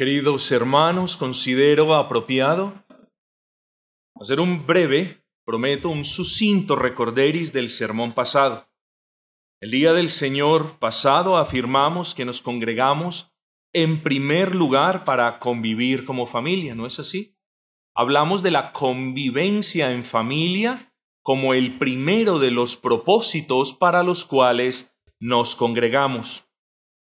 Queridos hermanos, considero apropiado hacer un breve, prometo, un sucinto recorderis del sermón pasado. El día del Señor pasado afirmamos que nos congregamos en primer lugar para convivir como familia, ¿no es así? Hablamos de la convivencia en familia como el primero de los propósitos para los cuales nos congregamos.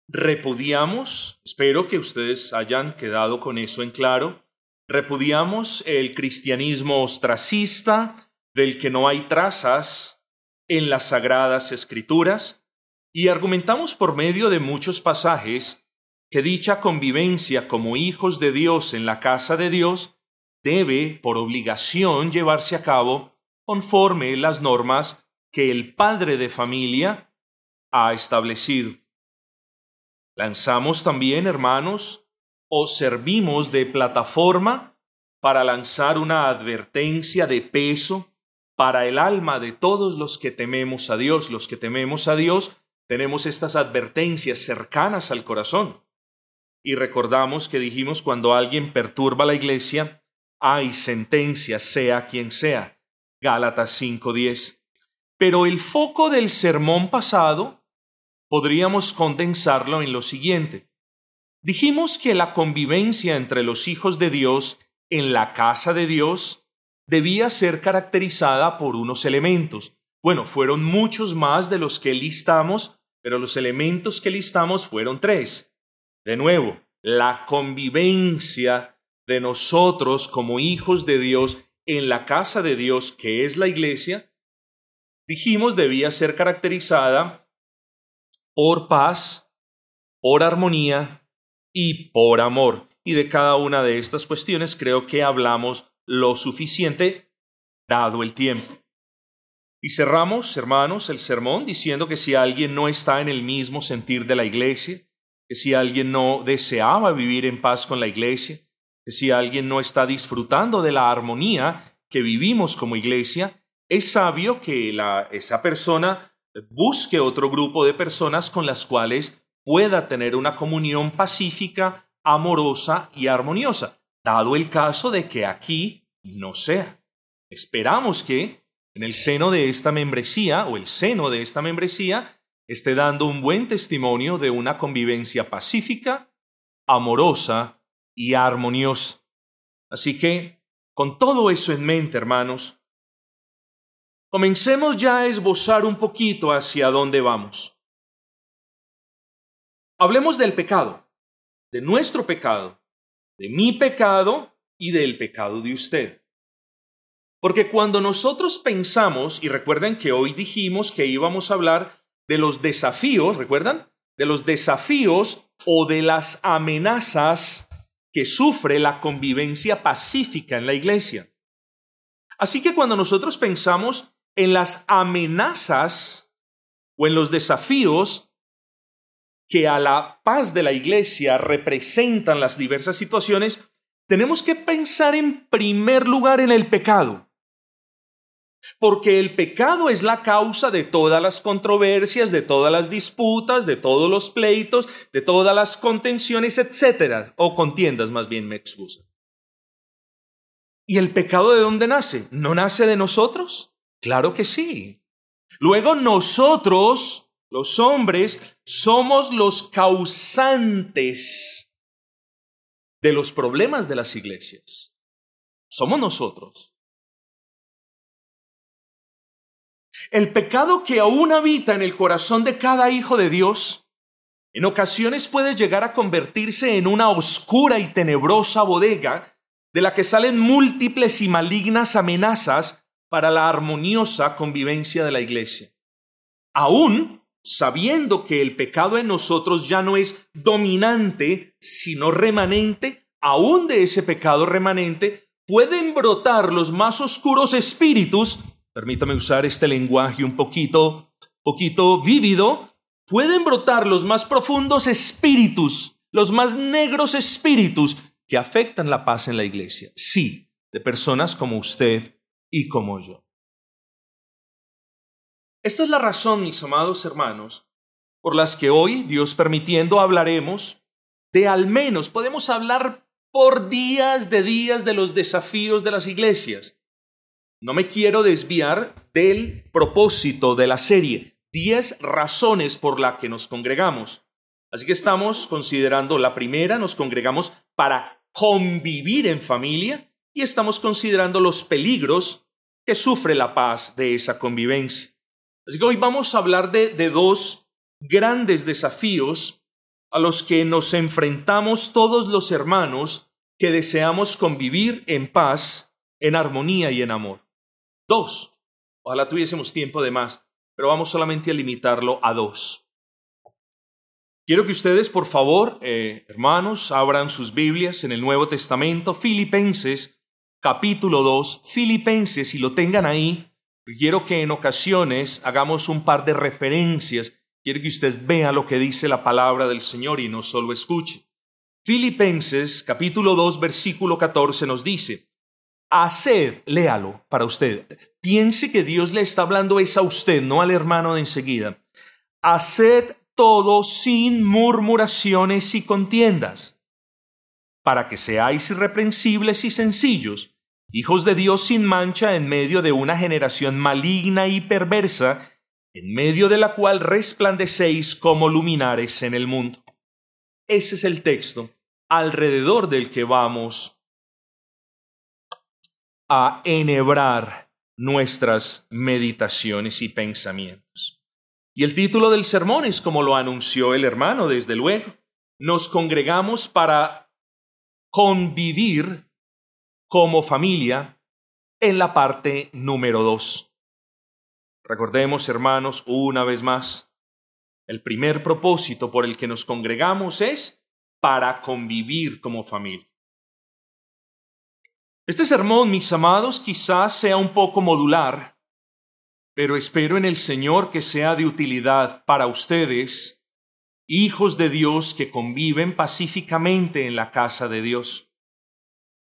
Repudiamos, espero que ustedes hayan quedado con eso en claro, repudiamos el cristianismo ostracista del que no hay trazas en las sagradas escrituras y argumentamos por medio de muchos pasajes que dicha convivencia como hijos de Dios en la casa de Dios debe por obligación llevarse a cabo conforme las normas que el padre de familia ha establecido. Lanzamos también, hermanos, o servimos de plataforma para lanzar una advertencia de peso para el alma de todos los que tememos a Dios. Los que tememos a Dios tenemos estas advertencias cercanas al corazón. Y recordamos que dijimos cuando alguien perturba la iglesia, hay sentencia, sea quien sea. Gálatas 5:10. Pero el foco del sermón pasado podríamos condensarlo en lo siguiente. Dijimos que la convivencia entre los hijos de Dios en la casa de Dios debía ser caracterizada por unos elementos. Bueno, fueron muchos más de los que listamos, pero los elementos que listamos fueron tres. De nuevo, la convivencia de nosotros como hijos de Dios en la casa de Dios, que es la iglesia, dijimos debía ser caracterizada por paz, por armonía y por amor. Y de cada una de estas cuestiones creo que hablamos lo suficiente dado el tiempo. Y cerramos, hermanos, el sermón diciendo que si alguien no está en el mismo sentir de la iglesia, que si alguien no deseaba vivir en paz con la iglesia, que si alguien no está disfrutando de la armonía que vivimos como iglesia, es sabio que la, esa persona busque otro grupo de personas con las cuales pueda tener una comunión pacífica, amorosa y armoniosa, dado el caso de que aquí no sea. Esperamos que en el seno de esta membresía o el seno de esta membresía esté dando un buen testimonio de una convivencia pacífica, amorosa y armoniosa. Así que, con todo eso en mente, hermanos, Comencemos ya a esbozar un poquito hacia dónde vamos. Hablemos del pecado, de nuestro pecado, de mi pecado y del pecado de usted. Porque cuando nosotros pensamos, y recuerden que hoy dijimos que íbamos a hablar de los desafíos, ¿recuerdan? De los desafíos o de las amenazas que sufre la convivencia pacífica en la iglesia. Así que cuando nosotros pensamos en las amenazas o en los desafíos que a la paz de la iglesia representan las diversas situaciones, tenemos que pensar en primer lugar en el pecado. Porque el pecado es la causa de todas las controversias, de todas las disputas, de todos los pleitos, de todas las contenciones, etcétera, o contiendas más bien me excusa. ¿Y el pecado de dónde nace? ¿No nace de nosotros? Claro que sí. Luego nosotros, los hombres, somos los causantes de los problemas de las iglesias. Somos nosotros. El pecado que aún habita en el corazón de cada hijo de Dios, en ocasiones puede llegar a convertirse en una oscura y tenebrosa bodega de la que salen múltiples y malignas amenazas para la armoniosa convivencia de la iglesia. Aún sabiendo que el pecado en nosotros ya no es dominante, sino remanente, aún de ese pecado remanente pueden brotar los más oscuros espíritus, permítame usar este lenguaje un poquito, poquito vívido, pueden brotar los más profundos espíritus, los más negros espíritus que afectan la paz en la iglesia. Sí, de personas como usted y como yo. Esta es la razón, mis amados hermanos, por las que hoy, Dios permitiendo, hablaremos de al menos, podemos hablar por días de días de los desafíos de las iglesias. No me quiero desviar del propósito de la serie, 10 razones por las que nos congregamos. Así que estamos considerando la primera, nos congregamos para convivir en familia y estamos considerando los peligros que sufre la paz de esa convivencia. Así que hoy vamos a hablar de, dos grandes desafíos a los que nos enfrentamos todos los hermanos que deseamos convivir en paz, en armonía y en amor. Dos. Ojalá tuviésemos tiempo de más, pero vamos solamente a limitarlo a dos. Quiero que ustedes, por favor, eh, hermanos, abran sus Biblias en el Nuevo Testamento, Filipenses, capítulo 2, Filipenses, y lo tengan ahí. Quiero que en ocasiones hagamos un par de referencias Quiero que usted vea lo que dice la palabra del Señor y no solo escuche. Filipenses capítulo 2 versículo 14 nos dice, Haced, léalo para usted. Piense que Dios le está hablando es a usted, no al hermano de enseguida. Haced todo sin murmuraciones y contiendas, para que seáis irreprensibles y sencillos, hijos de Dios sin mancha en medio de una generación maligna y perversa, en medio de la cual resplandecéis como luminares en el mundo. Ese es el texto alrededor del que vamos a enhebrar nuestras meditaciones y pensamientos. Y el título del sermón es como lo anunció el hermano, desde luego. Nos congregamos para convivir como familia en la parte número dos. Recordemos, hermanos, una vez más, el primer propósito por el que nos congregamos es para convivir como familia. Este sermón, mis amados, quizás sea un poco modular, pero espero en el Señor que sea de utilidad para ustedes, hijos de Dios que conviven pacíficamente en la casa de Dios.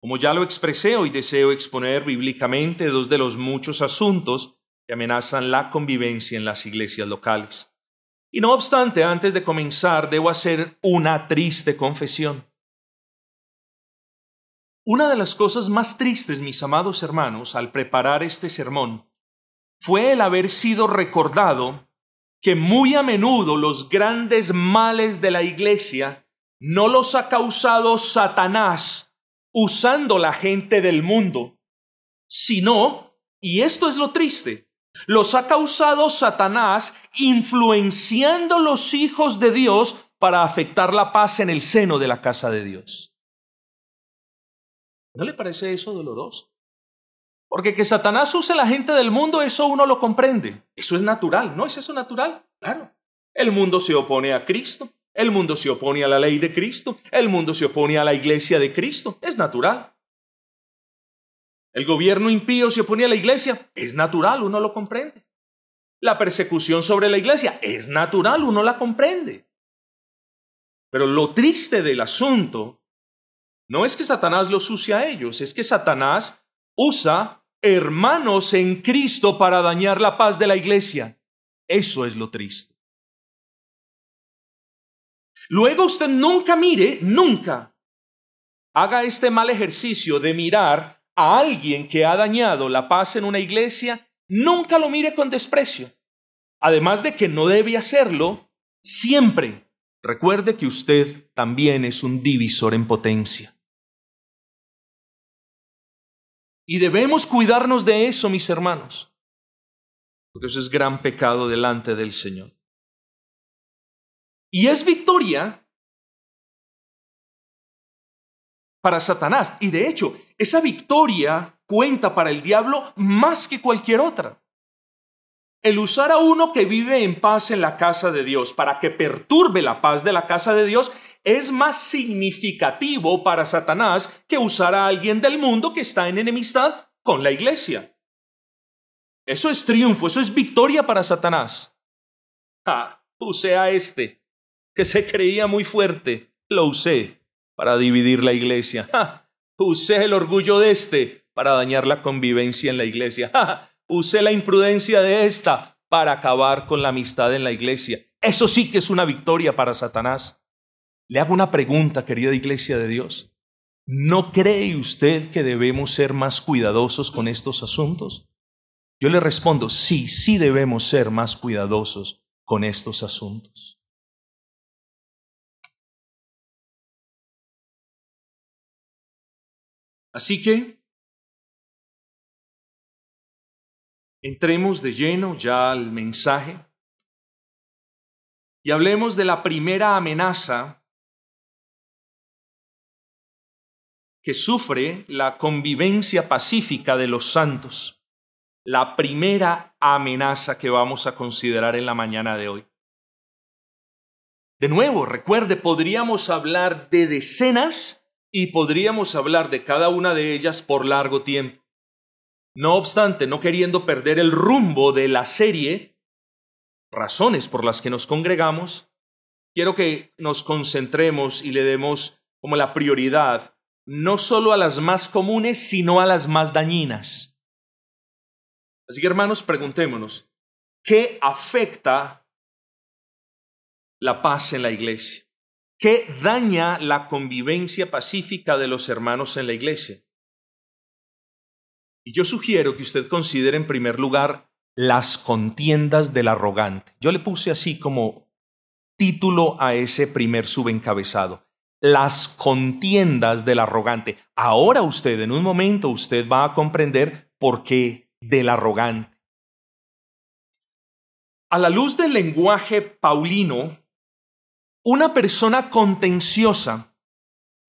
Como ya lo expresé, hoy deseo exponer bíblicamente dos de los muchos asuntos que amenazan la convivencia en las iglesias locales. Y no obstante, antes de comenzar, debo hacer una triste confesión. Una de las cosas más tristes, mis amados hermanos, al preparar este sermón, fue el haber sido recordado que muy a menudo los grandes males de la iglesia no los ha causado Satanás usando la gente del mundo, sino, y esto es lo triste, los ha causado Satanás influenciando los hijos de Dios para afectar la paz en el seno de la casa de Dios. ¿No le parece eso doloroso? Porque que Satanás use la gente del mundo, eso uno lo comprende. Eso es natural, ¿no es eso natural? Claro. El mundo se opone a Cristo, el mundo se opone a la ley de Cristo, el mundo se opone a la iglesia de Cristo. Es natural. El gobierno impío se opone a la iglesia. Es natural, uno lo comprende. La persecución sobre la iglesia es natural, uno la comprende. Pero lo triste del asunto no es que Satanás los use a ellos, es que Satanás usa hermanos en Cristo para dañar la paz de la iglesia. Eso es lo triste. Luego usted nunca mire, nunca haga este mal ejercicio de mirar a alguien que ha dañado la paz en una iglesia, nunca lo mire con desprecio. Además de que no debe hacerlo siempre. Recuerde que usted también es un divisor en potencia. Y debemos cuidarnos de eso, mis hermanos, porque eso es gran pecado delante del Señor. Y es victoria para Satanás. Y de hecho, esa victoria cuenta para el diablo más que cualquier otra. El usar a uno que vive en paz en la casa de Dios para que perturbe la paz de la casa de Dios es más significativo para Satanás que usar a alguien del mundo que está en enemistad con la iglesia. Eso es triunfo, eso es victoria para Satanás. Ah, usé a este, que se creía muy fuerte, lo usé para dividir la iglesia. Usé el orgullo de este para dañar la convivencia en la iglesia. Usé la imprudencia de esta para acabar con la amistad en la iglesia. Eso sí que es una victoria para Satanás. Le hago una pregunta, querida iglesia de Dios. ¿No cree usted que debemos ser más cuidadosos con estos asuntos? Yo le respondo, sí, sí debemos ser más cuidadosos con estos asuntos. Así que entremos de lleno ya al mensaje y hablemos de la primera amenaza que sufre la convivencia pacífica de los santos, la primera amenaza que vamos a considerar en la mañana de hoy. De nuevo, recuerde, podríamos hablar de decenas y podríamos hablar de cada una de ellas por largo tiempo. No obstante, no queriendo perder el rumbo de la serie, razones por las que nos congregamos, quiero que nos concentremos y le demos como la prioridad no solo a las más comunes, sino a las más dañinas. Así que hermanos, preguntémonos, ¿qué afecta la paz en la iglesia? ¿Qué daña la convivencia pacífica de los hermanos en la iglesia? Y yo sugiero que usted considere en primer lugar las contiendas del arrogante. Yo le puse así como título a ese primer subencabezado las contiendas del arrogante. Ahora usted, en un momento, usted va a comprender por qué del arrogante. A la luz del lenguaje paulino, una persona contenciosa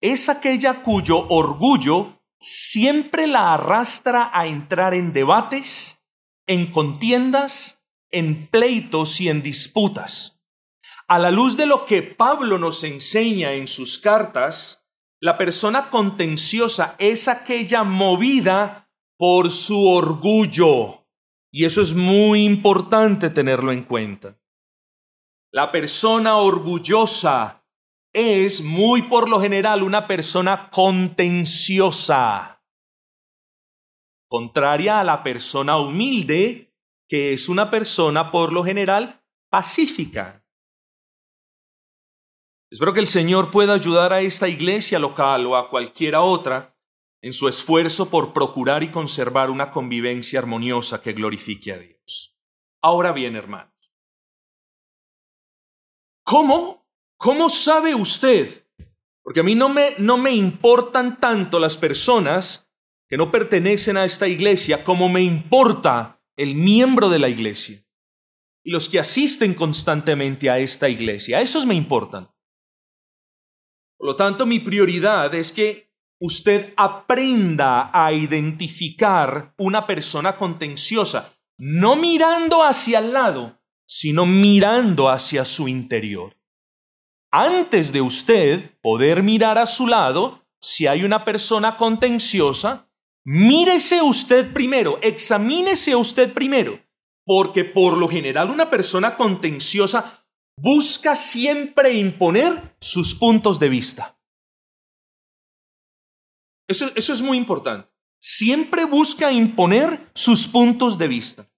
es aquella cuyo orgullo siempre la arrastra a entrar en debates, en contiendas, en pleitos y en disputas. A la luz de lo que Pablo nos enseña en sus cartas, la persona contenciosa es aquella movida por su orgullo. Y eso es muy importante tenerlo en cuenta. La persona orgullosa es muy por lo general una persona contenciosa, contraria a la persona humilde, que es una persona por lo general pacífica. Espero que el Señor pueda ayudar a esta iglesia local o a cualquiera otra en su esfuerzo por procurar y conservar una convivencia armoniosa que glorifique a Dios. Ahora bien, hermanos, ¿cómo? ¿Cómo sabe usted? Porque a mí no me, no me importan tanto las personas que no pertenecen a esta iglesia como me importa el miembro de la iglesia y los que asisten constantemente a esta iglesia. A esos me importan. Por lo tanto, mi prioridad es que usted aprenda a identificar una persona contenciosa, no mirando hacia el lado, sino mirando hacia su interior. Antes de usted poder mirar a su lado, si hay una persona contenciosa, mírese usted primero, examínese usted primero, porque por lo general una persona contenciosa busca siempre imponer sus puntos de vista. Eso, eso, es muy importante. Siempre busca imponer sus puntos de vista.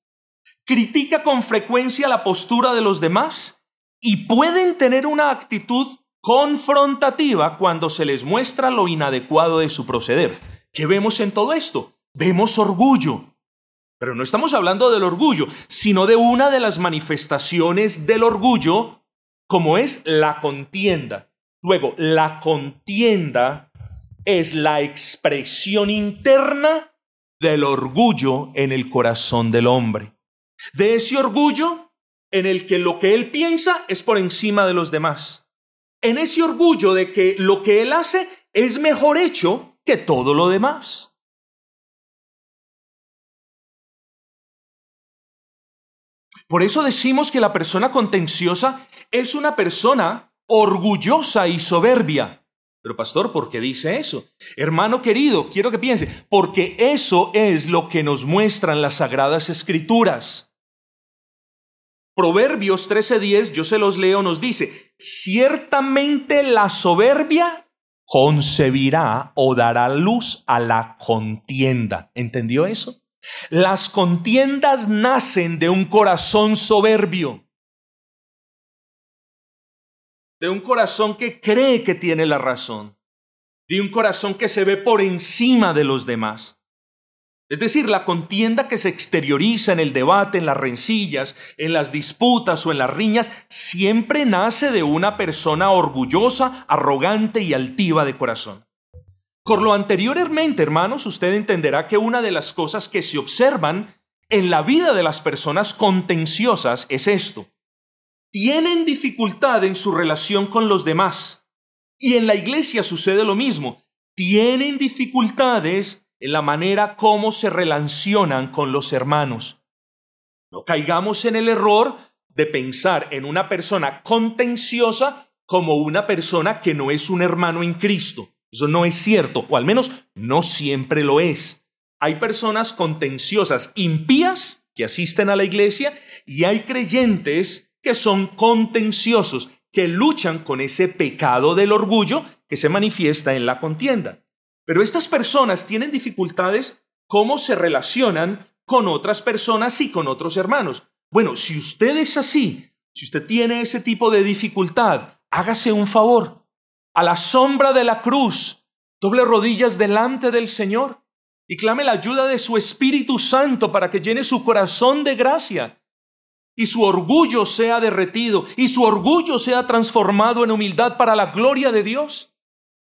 Critica con frecuencia la postura de los demás y pueden tener una actitud confrontativa cuando se les muestra lo inadecuado de su proceder. ¿Qué vemos en todo esto? Vemos orgullo, pero no estamos hablando del orgullo, sino de una de las manifestaciones del orgullo, como es la contienda. Luego, la contienda es la expresión interna del orgullo en el corazón del hombre. De ese orgullo en el que lo que él piensa es por encima de los demás. En ese orgullo de que lo que él hace es mejor hecho que todo lo demás. Por eso decimos que la persona contenciosa es una persona orgullosa y soberbia. Pero pastor, ¿por qué dice eso? Hermano querido, quiero que piense, porque eso es lo que nos muestran las sagradas escrituras. Proverbios 13:10, yo se los leo, nos dice, ciertamente la soberbia concebirá o dará luz a la contienda. ¿Entendió eso? Las contiendas nacen de un corazón soberbio. de un corazón que cree que tiene la razón, de un corazón que se ve por encima de los demás. Es decir, la contienda que se exterioriza en el debate, en las rencillas, en las disputas o en las riñas, siempre nace de una persona orgullosa, arrogante y altiva de corazón. Por lo anteriormente, hermanos, usted entenderá que una de las cosas que se observan en la vida de las personas contenciosas es esto. Tienen dificultad en su relación con los demás. Y en la iglesia sucede lo mismo. Tienen dificultades en la manera como se relacionan con los hermanos. No caigamos en el error de pensar en una persona contenciosa como una persona que no es un hermano en Cristo. Eso no es cierto, o al menos no siempre lo es. Hay personas contenciosas impías que asisten a la iglesia y hay creyentes que son contenciosos, que luchan con ese pecado del orgullo que se manifiesta en la contienda. Pero estas personas tienen dificultades cómo se relacionan con otras personas y con otros hermanos. Bueno, si usted es así, si usted tiene ese tipo de dificultad, hágase un favor. A la sombra de la cruz, doble rodillas delante del Señor y clame la ayuda de su Espíritu Santo para que llene su corazón de gracia y su orgullo sea derretido y su orgullo sea transformado en humildad para la gloria de Dios.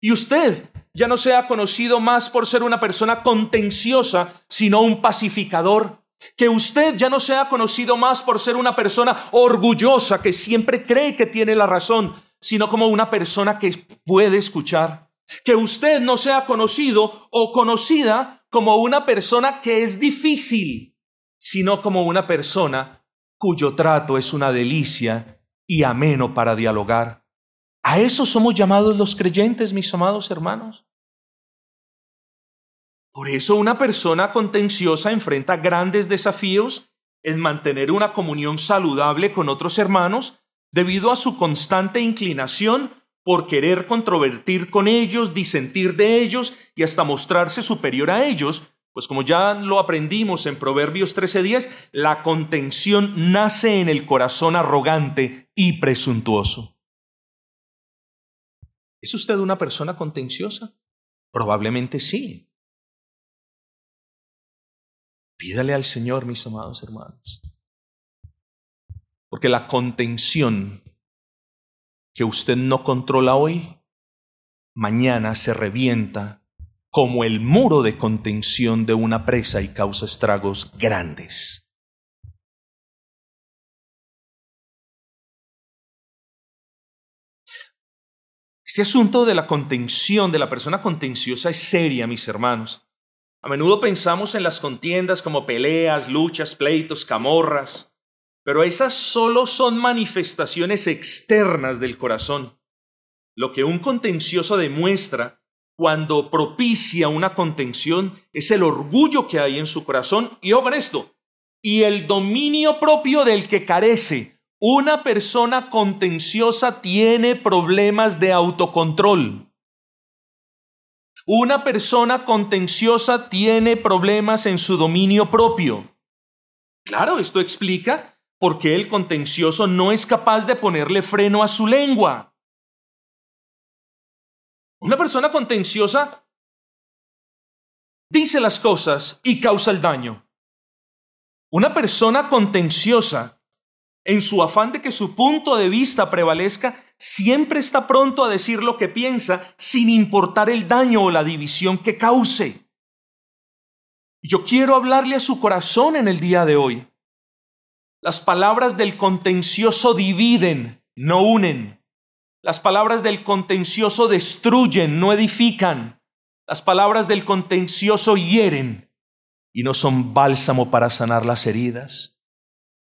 Y usted ya no sea conocido más por ser una persona contenciosa, sino un pacificador. Que usted ya no sea conocido más por ser una persona orgullosa que siempre cree que tiene la razón, sino como una persona que puede escuchar. Que usted no sea conocido o conocida como una persona que es difícil, sino como una persona cuyo trato es una delicia y ameno para dialogar. A eso somos llamados los creyentes, mis amados hermanos. Por eso una persona contenciosa enfrenta grandes desafíos en mantener una comunión saludable con otros hermanos debido a su constante inclinación por querer controvertir con ellos, disentir de ellos y hasta mostrarse superior a ellos, pues como ya lo aprendimos en Proverbios 13:10, la contención nace en el corazón arrogante y presuntuoso. ¿Es usted una persona contenciosa? Probablemente sí. Pídale al Señor, mis amados hermanos. Porque la contención que usted no controla hoy, mañana se revienta como el muro de contención de una presa y causa estragos grandes. Este asunto de la contención, de la persona contenciosa, es seria, mis hermanos. A menudo pensamos en las contiendas como peleas, luchas, pleitos, camorras, pero esas solo son manifestaciones externas del corazón. Lo que un contencioso demuestra cuando propicia una contención es el orgullo que hay en su corazón y oigan esto, y el dominio propio del que carece. Una persona contenciosa tiene problemas de autocontrol. Una persona contenciosa tiene problemas en su dominio propio. Claro, esto explica por qué el contencioso no es capaz de ponerle freno a su lengua. Una persona contenciosa dice las cosas y causa el daño. Una persona contenciosa en su afán de que su punto de vista prevalezca, siempre está pronto a decir lo que piensa sin importar el daño o la división que cause. Yo quiero hablarle a su corazón en el día de hoy. Las palabras del contencioso dividen, no unen. Las palabras del contencioso destruyen, no edifican. Las palabras del contencioso hieren y no son bálsamo para sanar las heridas.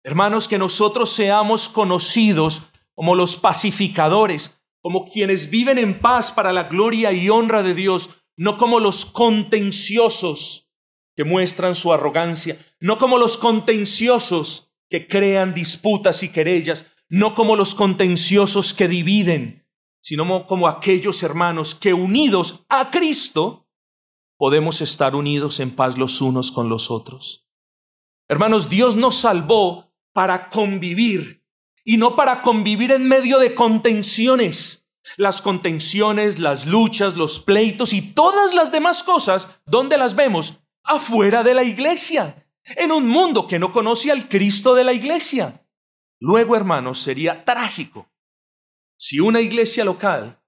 Hermanos, que nosotros seamos conocidos como los pacificadores, como quienes viven en paz para la gloria y honra de Dios, no como los contenciosos que muestran su arrogancia, no como los contenciosos que crean disputas y querellas, no como los contenciosos que dividen, sino como aquellos hermanos que unidos a Cristo podemos estar unidos en paz los unos con los otros. Hermanos, Dios nos salvó para convivir. y no para convivir en medio de contenciones. Las contenciones, las luchas, los pleitos y todas las demás cosas, ¿dónde las vemos? Afuera de la iglesia, en un mundo que no conoce al Cristo de la iglesia. Luego, hermanos, sería trágico si una iglesia local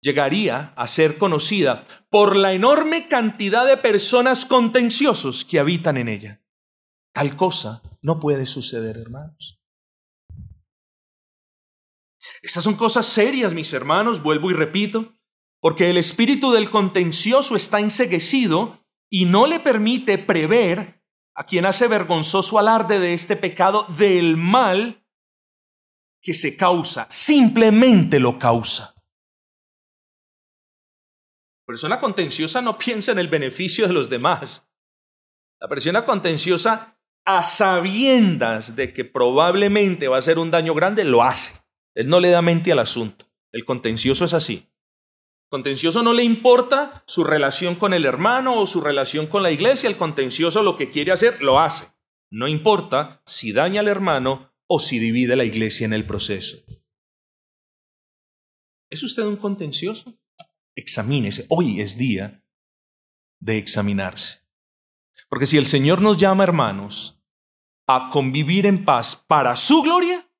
llegaría a ser conocida por la enorme cantidad de personas contenciosos que habitan en ella. Tal cosa no puede suceder, hermanos. Estas son cosas serias, mis hermanos, vuelvo y repito, porque el espíritu del contencioso está enseguecido y no le permite prever a quien hace vergonzoso alarde de este pecado del mal que se causa, simplemente lo causa. La persona contenciosa no piensa en el beneficio de los demás. La persona contenciosa, a sabiendas de que probablemente va a ser un daño grande, lo hace. Él no le da mente al asunto. El contencioso es así. Contencioso no le importa su relación con el hermano o su relación con la iglesia. El contencioso lo que quiere hacer, lo hace. No importa si daña al hermano o si divide la iglesia en el proceso. ¿Es usted un contencioso? Examínese. Hoy es día de examinarse. Porque si el Señor nos llama, hermanos, a convivir en paz para su gloria,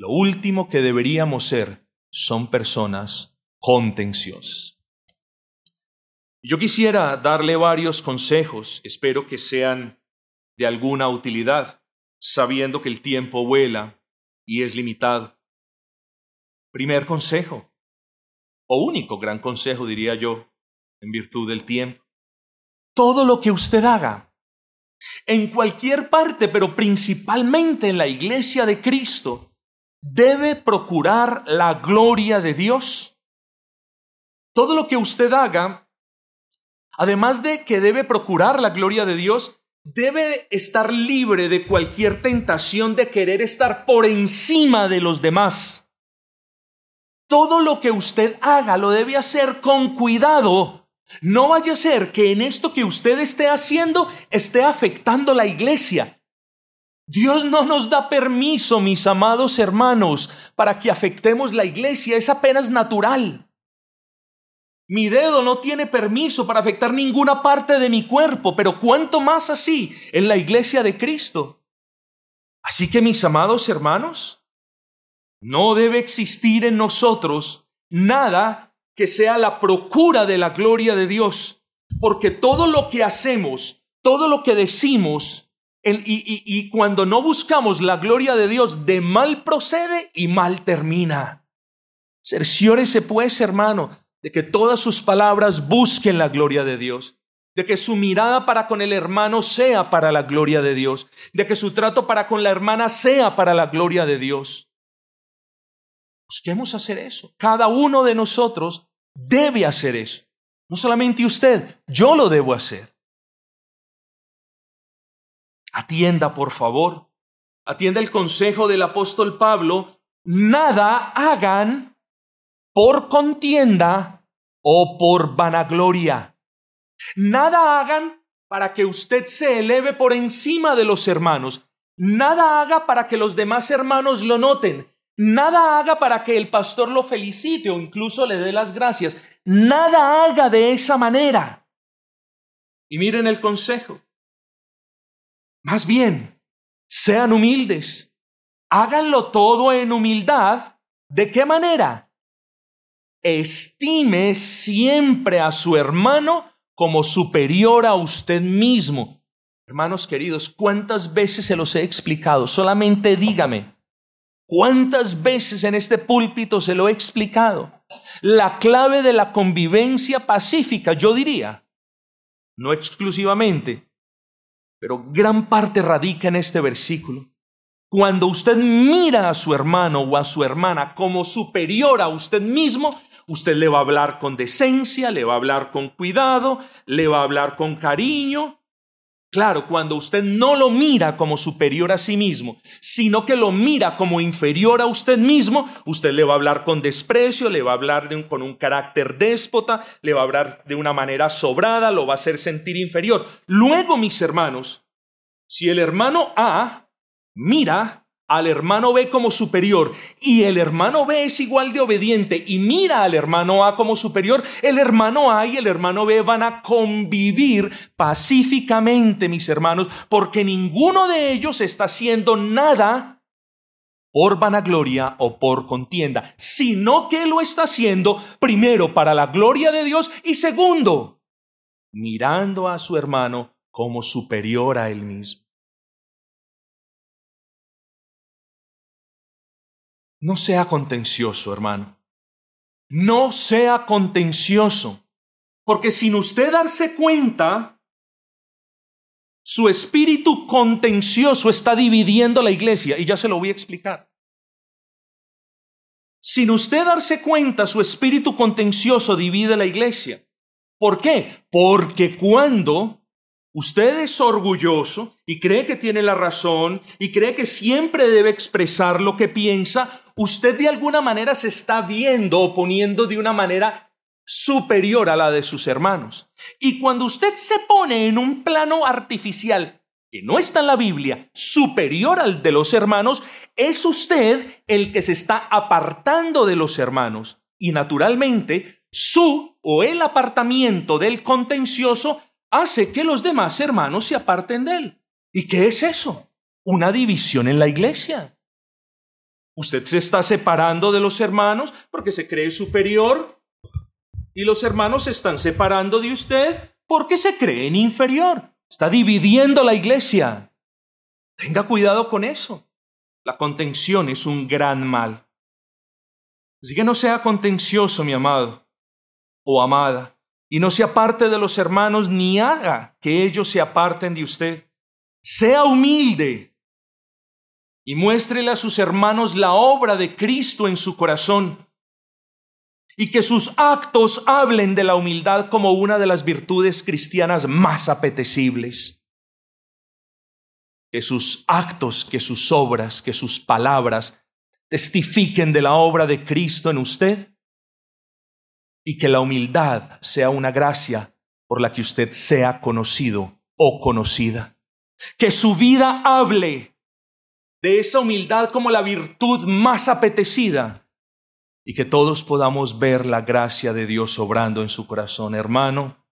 lo último que deberíamos ser son personas contenciosas. Yo quisiera darle varios consejos, espero que sean de alguna utilidad, sabiendo que el tiempo vuela y es limitado. Primer consejo, o único gran consejo diría yo, en virtud del tiempo. Todo lo que usted haga, en cualquier parte, pero principalmente en la iglesia de Cristo, debe procurar la gloria de Dios. Todo lo que usted haga, además de que debe procurar la gloria de Dios, debe estar libre de cualquier tentación de querer estar por encima de los demás. Todo lo que usted haga lo debe hacer con cuidado. No vaya a ser que en esto que usted esté haciendo esté afectando la iglesia, Dios no nos da permiso, mis amados hermanos, para que afectemos la iglesia. Es apenas natural. Mi dedo no tiene permiso para afectar ninguna parte de mi cuerpo, pero cuánto más así en la iglesia de Cristo. Así que, mis amados hermanos, no debe existir en nosotros nada que sea la procura de la gloria de Dios, porque todo lo que hacemos, todo lo que decimos, y, cuando no buscamos la gloria de Dios, de mal procede y mal termina. Cerciórese pues, hermano, de que todas sus palabras busquen la gloria de Dios, de que su mirada para con el hermano sea para la gloria de Dios, de que su trato para con la hermana sea para la gloria de Dios. Busquemos hacer eso. Cada uno de nosotros debe hacer eso. No solamente usted, yo lo debo hacer. Atienda, por favor. Atienda el consejo del apóstol Pablo. Nada hagan por contienda o por vanagloria. Nada hagan para que usted se eleve por encima de los hermanos. Nada haga para que los demás hermanos lo noten. Nada haga para que el pastor lo felicite o incluso le dé las gracias. Nada haga de esa manera. Y miren el consejo. Más bien, sean humildes. Háganlo todo en humildad. ¿De qué manera? Estime siempre a su hermano como superior a usted mismo. Hermanos queridos, ¿cuántas veces se los he explicado? Solamente dígame, ¿cuántas veces en este púlpito se lo he explicado? La clave de la convivencia pacífica, yo diría, no exclusivamente, pero gran parte radica en este versículo. Cuando usted mira a su hermano o a su hermana como superior a usted mismo, usted le va a hablar con decencia, le va a hablar con cuidado, le va a hablar con cariño, Claro, cuando usted no lo mira como superior a sí mismo, sino que lo mira como inferior a usted mismo, usted le va a hablar con desprecio, le va a hablar con un carácter déspota, le va a hablar de una manera sobrada, lo va a hacer sentir inferior. Luego, mis hermanos, si el hermano A mira al hermano B como superior y el hermano B es igual de obediente y mira al hermano A como superior, el hermano A y el hermano B van a convivir pacíficamente, mis hermanos, porque ninguno de ellos está haciendo nada por vanagloria o por contienda, sino que lo está haciendo primero para la gloria de Dios y segundo, mirando a su hermano como superior a él mismo. No sea contencioso, hermano. No sea contencioso. Porque sin usted darse cuenta, su espíritu contencioso está dividiendo la iglesia. Y ya se lo voy a explicar. Sin usted darse cuenta, su espíritu contencioso divide la iglesia. ¿Por qué? Porque cuando Usted es orgulloso y cree que tiene la razón y cree que siempre debe expresar lo que piensa. Usted de alguna manera se está viendo o poniendo de una manera superior a la de sus hermanos. Y cuando usted se pone en un plano artificial que no está en la Biblia, superior al de los hermanos, es usted el que se está apartando de los hermanos. Y naturalmente, su o el apartamiento del contencioso hace que los demás hermanos se aparten de él. ¿Y qué es eso? Una división en la iglesia. Usted se está separando de los hermanos porque se cree superior y los hermanos se están separando de usted porque se creen inferior. Está dividiendo la iglesia. Tenga cuidado con eso. La contención es un gran mal. Así que no sea contencioso, mi amado o amada y no se aparte de los hermanos ni haga que ellos se aparten de usted. Sea humilde y muéstrele a sus hermanos la obra de Cristo en su corazón y que sus actos hablen de la humildad como una de las virtudes cristianas más apetecibles. Que sus actos, que sus obras, que sus palabras testifiquen de la obra de Cristo en usted y que la humildad sea una gracia por la que usted sea conocido o conocida. Que su vida hable de esa humildad como la virtud más apetecida y que todos podamos ver la gracia de Dios obrando en su corazón. Hermano,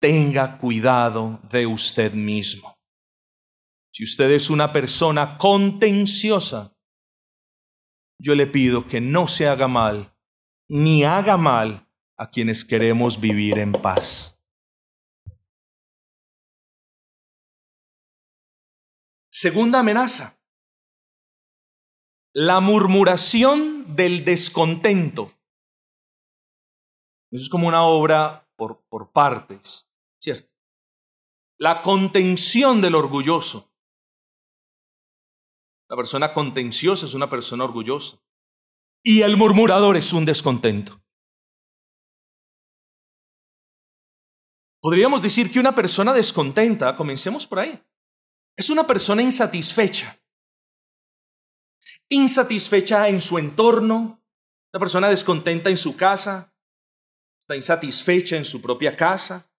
tenga cuidado de usted mismo. Si usted es una persona contenciosa, yo le pido que no se haga mal, ni haga mal a quienes queremos vivir en paz. Segunda amenaza. La murmuración del descontento. Eso es como una obra por, por partes, ¿cierto? La contención del orgulloso. La persona contenciosa es una persona orgullosa. Y el murmurador es un descontento. Podríamos decir que una persona descontenta, comencemos por ahí, es una persona insatisfecha. Insatisfecha en su entorno, una persona descontenta en su casa, está insatisfecha en su propia casa.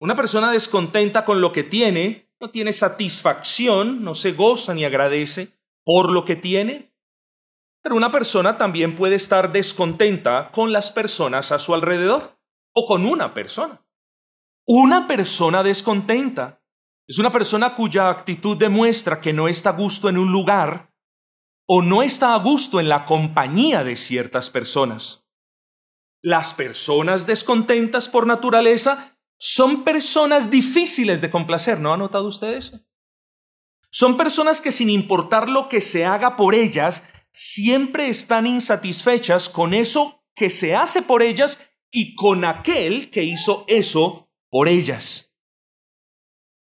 Una persona descontenta con lo que tiene, no tiene satisfacción, no se goza ni agradece por lo que tiene. Pero una persona también puede estar descontenta con las personas a su alrededor o con una persona. Una persona descontenta es una persona cuya actitud demuestra que no está a gusto en un lugar o no está a gusto en la compañía de ciertas personas. Las personas descontentas por naturaleza son personas difíciles de complacer, ¿no ha notado usted eso? Son personas que sin importar lo que se haga por ellas, siempre están insatisfechas con eso que se hace por ellas y con aquel que hizo eso por ellas.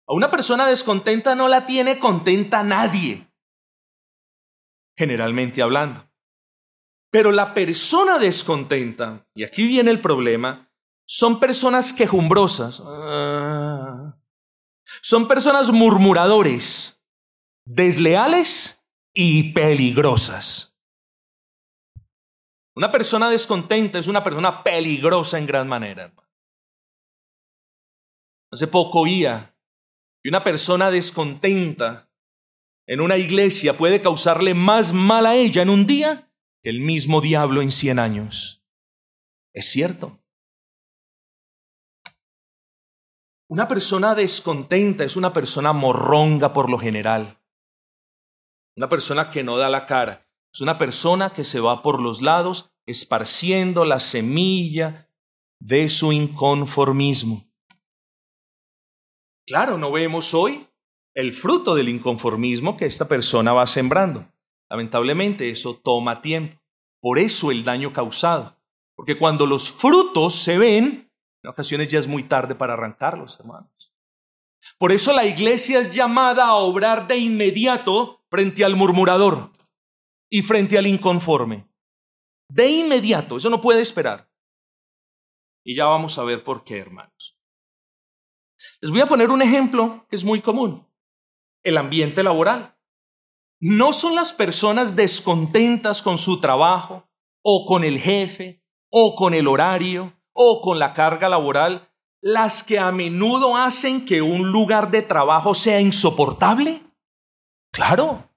A una persona descontenta no la tiene contenta nadie, generalmente hablando. Pero la persona descontenta, y aquí viene el problema, son personas quejumbrosas, ah, son personas murmuradores, desleales y peligrosas. Una persona descontenta es una persona peligrosa en gran manera. Hace poco oía que una persona descontenta en una iglesia puede causarle más mal a ella en un día que el mismo diablo en cien años. Es cierto. Una persona descontenta es una persona morronga por lo general. Una persona que no da la cara. Es una persona que se va por los lados esparciendo la semilla de su inconformismo. Claro, no vemos hoy el fruto del inconformismo que esta persona va sembrando. Lamentablemente eso toma tiempo. Por eso el daño causado. Porque cuando los frutos se ven, en ocasiones ya es muy tarde para arrancarlos, hermanos. Por eso la iglesia es llamada a obrar de inmediato frente al murmurador y frente al inconforme. De inmediato, eso no puede esperar. Y ya vamos a ver por qué, hermanos. Les voy a poner un ejemplo que es muy común el ambiente laboral. No son las personas descontentas con su trabajo, o con el jefe, o con el horario, o con la carga laboral, las que a menudo hacen que un lugar de trabajo sea insoportable. Claro.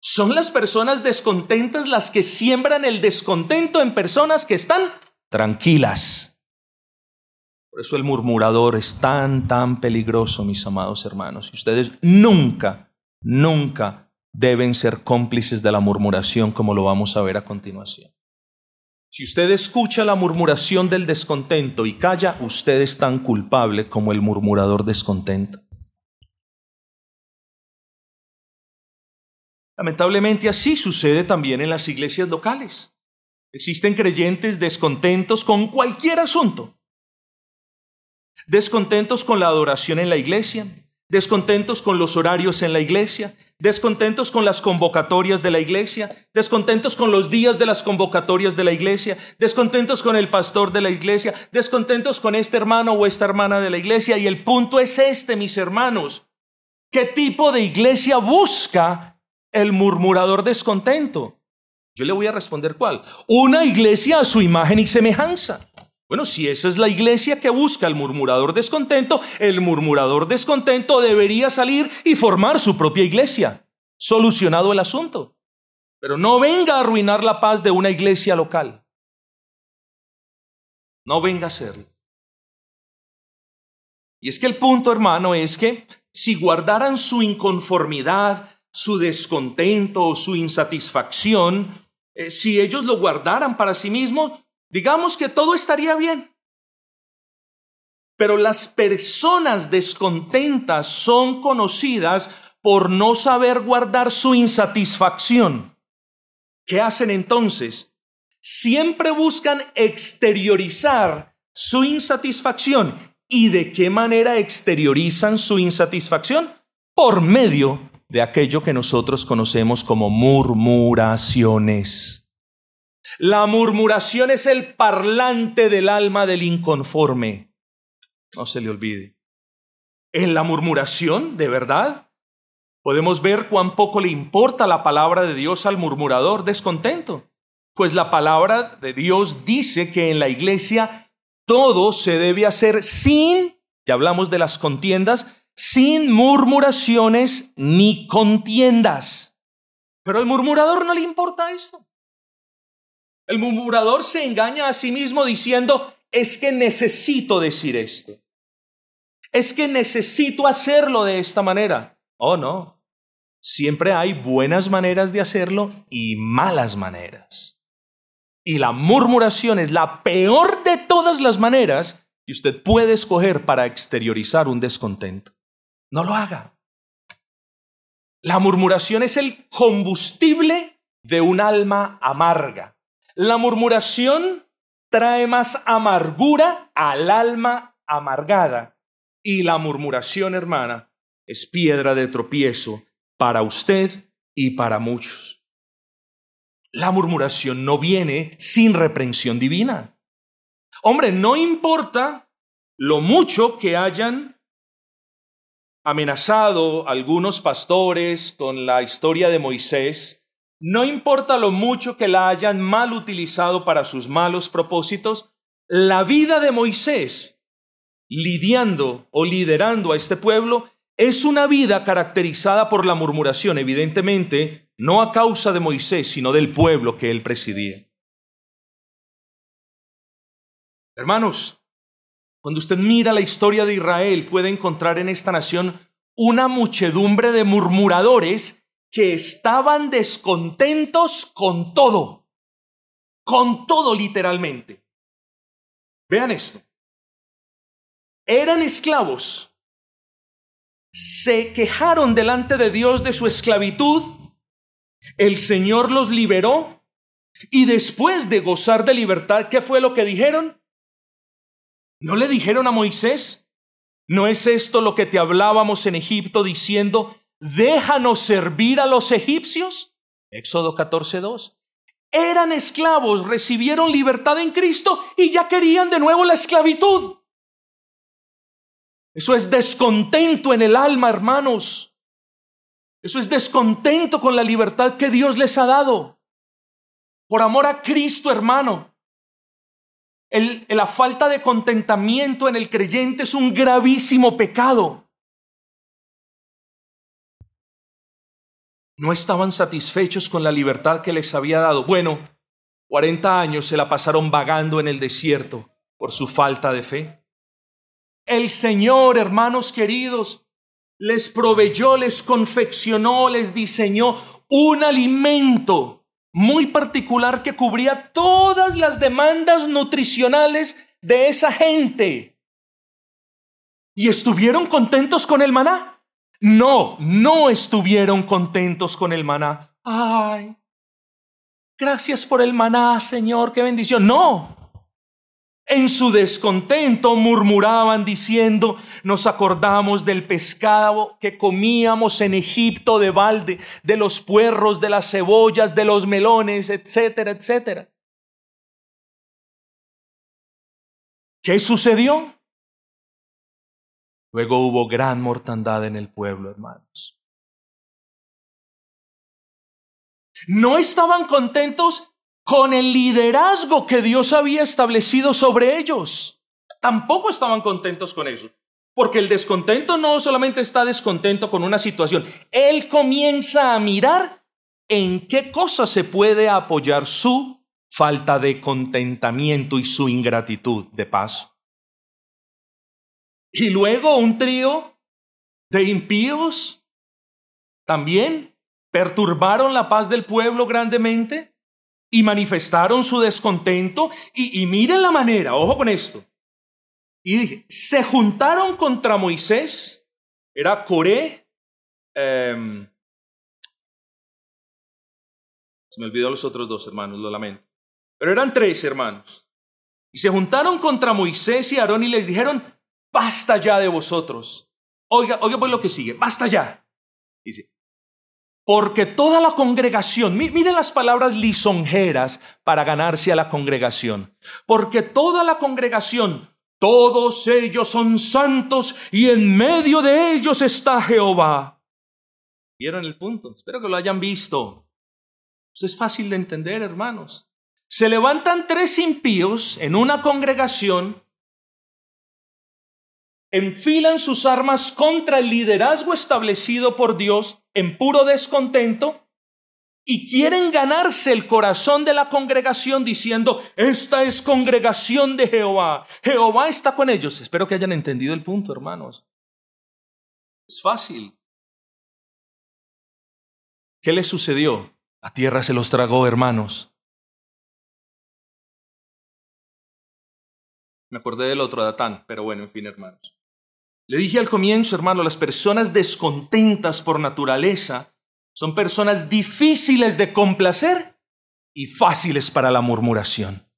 Son las personas descontentas las que siembran el descontento en personas que están tranquilas. Por eso el murmurador es tan, tan peligroso, mis amados hermanos. Y ustedes nunca, nunca deben ser cómplices de la murmuración como lo vamos a ver a continuación. Si usted escucha la murmuración del descontento y calla, usted es tan culpable como el murmurador descontento. Lamentablemente así sucede también en las iglesias locales. Existen creyentes descontentos con cualquier asunto descontentos con la adoración en la iglesia, descontentos con los horarios en la iglesia, descontentos con las convocatorias de la iglesia, descontentos con los días de las convocatorias de la iglesia, descontentos con el pastor de la iglesia, descontentos con este hermano o esta hermana de la iglesia. Y el punto es este, mis hermanos. ¿Qué tipo de iglesia busca el murmurador descontento? Yo le voy a responder cuál. Una iglesia a su imagen y semejanza. Bueno, si esa es la iglesia que busca al murmurador descontento, el murmurador descontento debería salir y formar su propia iglesia. Solucionado el asunto. Pero no venga a arruinar la paz de una iglesia local. No venga a hacerlo. Y es que el punto, hermano, es que si guardaran su inconformidad, su descontento o su insatisfacción, eh, si ellos lo guardaran para sí mismos, digamos que todo estaría bien. Pero las personas descontentas son conocidas por no saber guardar su insatisfacción. ¿Qué hacen entonces? Siempre buscan exteriorizar su insatisfacción. ¿Y de qué manera exteriorizan su insatisfacción? Por medio de aquello que nosotros conocemos como murmuraciones. La murmuración es el parlante del alma del inconforme. No se le olvide. En la murmuración, de verdad, podemos ver cuán poco le importa la palabra de Dios al murmurador descontento. Pues la palabra de Dios dice que en la iglesia todo se debe hacer sin, ya hablamos de las contiendas, sin murmuraciones ni contiendas. Pero al murmurador no le importa esto. El murmurador se engaña a sí mismo diciendo, es que necesito decir esto. Es que necesito hacerlo de esta manera. Oh, no. Siempre hay buenas maneras de hacerlo y malas maneras. Y la murmuración es la peor de todas las maneras que usted puede escoger para exteriorizar un descontento. No lo haga. La murmuración es el combustible de un alma amarga. La murmuración trae más amargura al alma amargada. Y la murmuración, hermana, es piedra de tropiezo para usted y para muchos. La murmuración no viene sin reprensión divina. Hombre, no importa lo mucho que hayan amenazado algunos pastores con la historia de Moisés, no importa lo mucho que la hayan mal utilizado para sus malos propósitos, la vida de Moisés lidiando o liderando a este pueblo es una vida caracterizada por la murmuración, evidentemente, no a causa de Moisés, sino del pueblo que él presidía. Hermanos, cuando usted mira la historia de Israel, puede encontrar en esta nación una muchedumbre de murmuradores que estaban descontentos con todo, con todo literalmente. Vean esto. Eran esclavos, se quejaron delante de Dios de su esclavitud, el Señor los liberó y después de gozar de libertad, ¿qué fue lo que dijeron? ¿No le dijeron a Moisés? ¿No es esto lo que te hablábamos en Egipto diciendo, déjanos servir a los egipcios? Éxodo 14.2. Eran esclavos, recibieron libertad en Cristo y ya querían de nuevo la esclavitud. Eso es descontento en el alma, hermanos. Eso es descontento con la libertad que Dios les ha dado. Por amor a Cristo, hermano. la falta de contentamiento en el creyente es un gravísimo pecado. No estaban satisfechos con la libertad que les había dado. Bueno, 40 años se la pasaron vagando en el desierto por su falta de fe. El Señor, hermanos queridos, les proveyó, les confeccionó, les diseñó un alimento muy particular que cubría todas las demandas nutricionales de esa gente. ¿Y estuvieron contentos con el maná? No, no estuvieron contentos con el maná. Ay, gracias por el maná, Señor, qué bendición. No. En su descontento murmuraban diciendo, nos acordamos del pescado que comíamos en Egipto de balde, de los puerros, de las cebollas, de los melones, etcétera, etcétera. ¿Qué sucedió? Luego hubo gran mortandad en el pueblo, hermanos. No estaban contentos con el liderazgo que Dios había establecido sobre ellos. Tampoco estaban contentos con eso. Porque el descontento no solamente está descontento con una situación, él comienza a mirar en qué cosa se puede apoyar su falta de contentamiento y su ingratitud de paso. Y luego un trío de impíos también perturbaron la paz del pueblo grandemente y manifestaron su descontento. Y, miren la manera, ojo con esto. Y se juntaron contra Moisés, era Coré, em, se me olvidó los otros dos hermanos, lo lamento. Pero eran tres hermanos. Y se juntaron contra Moisés y Aarón y les dijeron, basta ya de vosotros. Oiga, oiga pues lo que sigue, basta ya. Dice, porque toda la congregación, miren las palabras lisonjeras para ganarse a la congregación, porque toda la congregación, todos ellos son santos y en medio de ellos está Jehová. ¿Vieron el punto? Espero que lo hayan visto. Eso es fácil de entender, hermanos. Se levantan tres impíos en una congregación enfilan sus armas contra el liderazgo establecido por Dios en puro descontento y quieren ganarse el corazón de la congregación diciendo, esta es congregación de Jehová, Jehová está con ellos. Espero que hayan entendido el punto, hermanos. Es fácil. ¿Qué les sucedió? La tierra se los tragó, hermanos. Me acordé del otro Datán, pero bueno, en fin, hermanos. Le dije al comienzo, hermano, las personas descontentas por naturaleza son personas difíciles de complacer y fáciles para la murmuración.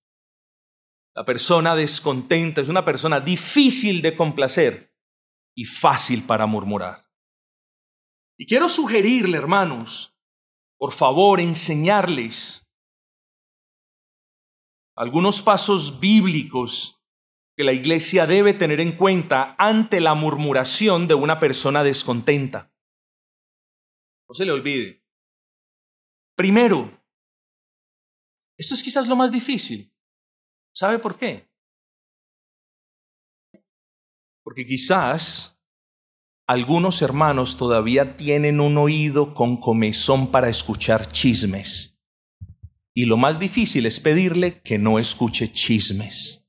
La persona descontenta es una persona difícil de complacer y fácil para murmurar. Y quiero sugerirle, hermanos, por favor, enseñarles algunos pasos bíblicos que la iglesia debe tener en cuenta ante la murmuración de una persona descontenta. No se le olvide. Primero, esto es quizás lo más difícil. ¿Sabe por qué? Porque quizás algunos hermanos todavía tienen un oído con comezón para escuchar chismes. Y lo más difícil es pedirle que no escuche chismes.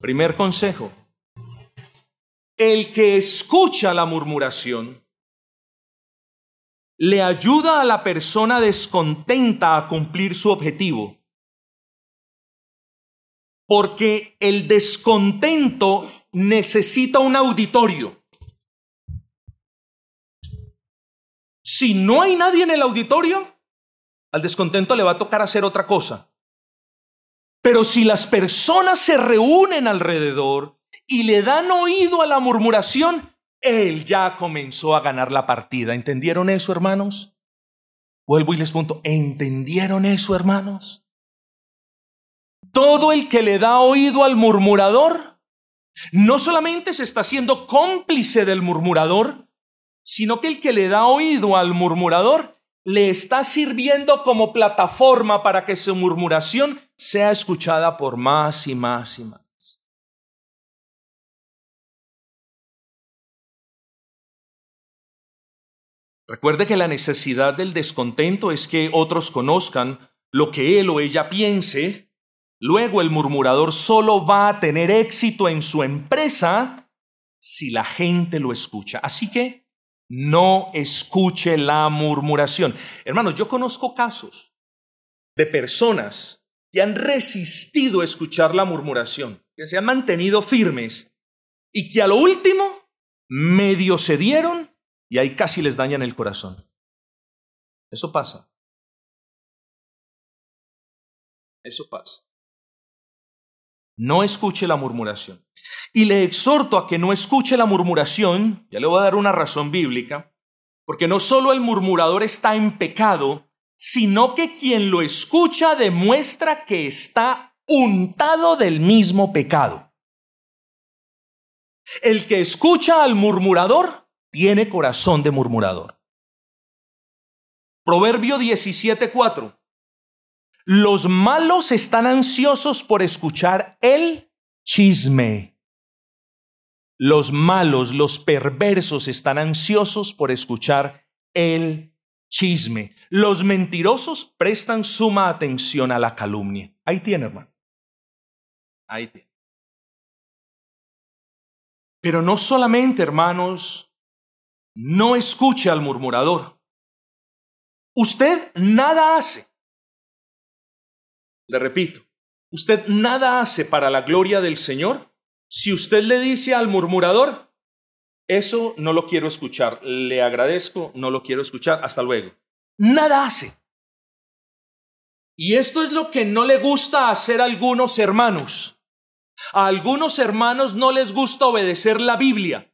Primer consejo. El que escucha la murmuración le ayuda a la persona descontenta a cumplir su objetivo. Porque el descontento necesita un auditorio. Si no hay nadie en el auditorio, al descontento le va a tocar hacer otra cosa. Pero si las personas se reúnen alrededor y le dan oído a la murmuración, él ya comenzó a ganar la partida. ¿Entendieron eso, hermanos? Vuelvo y les pregunto, ¿entendieron eso, hermanos? Todo el que le da oído al murmurador, no solamente se está haciendo cómplice del murmurador, sino que el que le da oído al murmurador le está sirviendo como plataforma para que su murmuración sea escuchada por más y más y más. Recuerde que la necesidad del descontento es que otros conozcan lo que él o ella piense. Luego el murmurador solo va a tener éxito en su empresa si la gente lo escucha. Así que no escuche la murmuración. Hermanos, yo conozco casos de personas que han resistido escuchar la murmuración, que se han mantenido firmes y que a lo último medio cedieron y ahí casi les dañan el corazón. Eso pasa. Eso pasa. No escuche la murmuración. Y le exhorto a que no escuche la murmuración, ya le voy a dar una razón bíblica, porque no solo el murmurador está en pecado, sino que quien lo escucha demuestra que está untado del mismo pecado. El que escucha al murmurador tiene corazón de murmurador. Proverbio 17:4. Los malos están ansiosos por escuchar el chisme. Los malos, los perversos están ansiosos por escuchar el chisme. Los mentirosos prestan suma atención a la calumnia. Ahí tiene, hermano. Ahí tiene. Pero no solamente, hermanos, no escuche al murmurador. Usted nada hace. Le repito, usted nada hace para la gloria del Señor si usted le dice al murmurador, eso no lo quiero escuchar, le agradezco, no lo quiero escuchar, hasta luego. Nada hace. Y esto es lo que no le gusta hacer a algunos hermanos. A algunos hermanos no les gusta obedecer la Biblia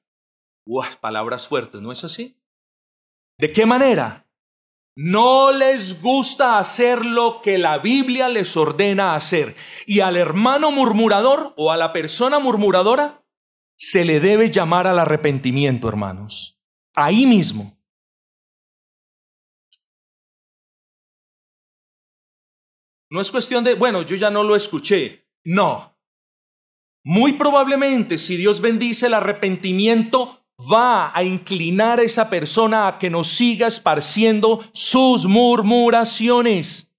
palabras fuertes, ¿no es así? ¿De qué manera? No les gusta hacer lo que la Biblia les ordena hacer. Y al hermano murmurador o a la persona murmuradora se le debe llamar al arrepentimiento, hermanos. Ahí mismo. No es cuestión de, bueno, yo ya no lo escuché. No. Muy probablemente, si Dios bendice el arrepentimiento, va a inclinar a esa persona a que nos siga esparciendo sus murmuraciones.